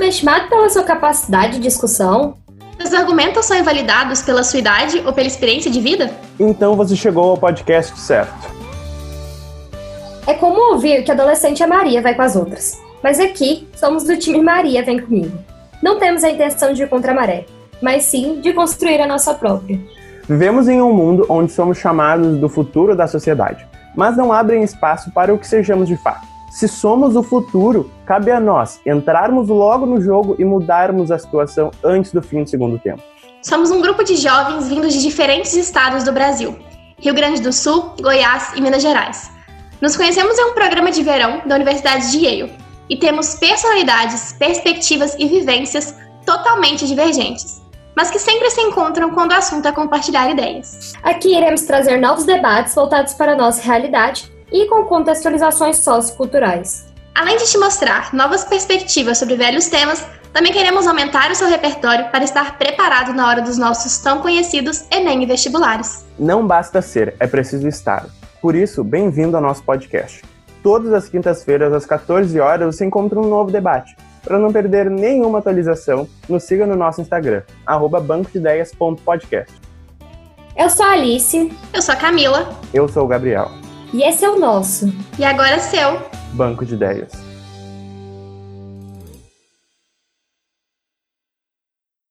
subestimado pela sua capacidade de discussão? Seus argumentos são invalidados pela sua idade ou pela experiência de vida? Então você chegou ao podcast certo. É comum ouvir que adolescente é Maria vai com as outras. Mas aqui somos do time Maria vem comigo. Não temos a intenção de ir contra a maré, mas sim de construir a nossa própria. Vivemos em um mundo onde somos chamados do futuro da sociedade, mas não abrem espaço para o que sejamos de fato. Se somos o futuro, cabe a nós entrarmos logo no jogo e mudarmos a situação antes do fim do segundo tempo. Somos um grupo de jovens vindos de diferentes estados do Brasil: Rio Grande do Sul, Goiás e Minas Gerais. Nos conhecemos em um programa de verão da Universidade de Yale e temos personalidades, perspectivas e vivências totalmente divergentes, mas que sempre se encontram quando o assunto é compartilhar ideias. Aqui iremos trazer novos debates voltados para a nossa realidade e com contextualizações socioculturais. Além de te mostrar novas perspectivas sobre velhos temas, também queremos aumentar o seu repertório para estar preparado na hora dos nossos tão conhecidos Enem e vestibulares. Não basta ser, é preciso estar. Por isso, bem-vindo ao nosso podcast. Todas as quintas-feiras, às 14 horas, você encontra um novo debate. Para não perder nenhuma atualização, nos siga no nosso Instagram, bancodeideias.podcast. Eu sou a Alice. Eu sou a Camila. Eu sou o Gabriel. E esse é o nosso. E agora é seu. Banco de Ideias.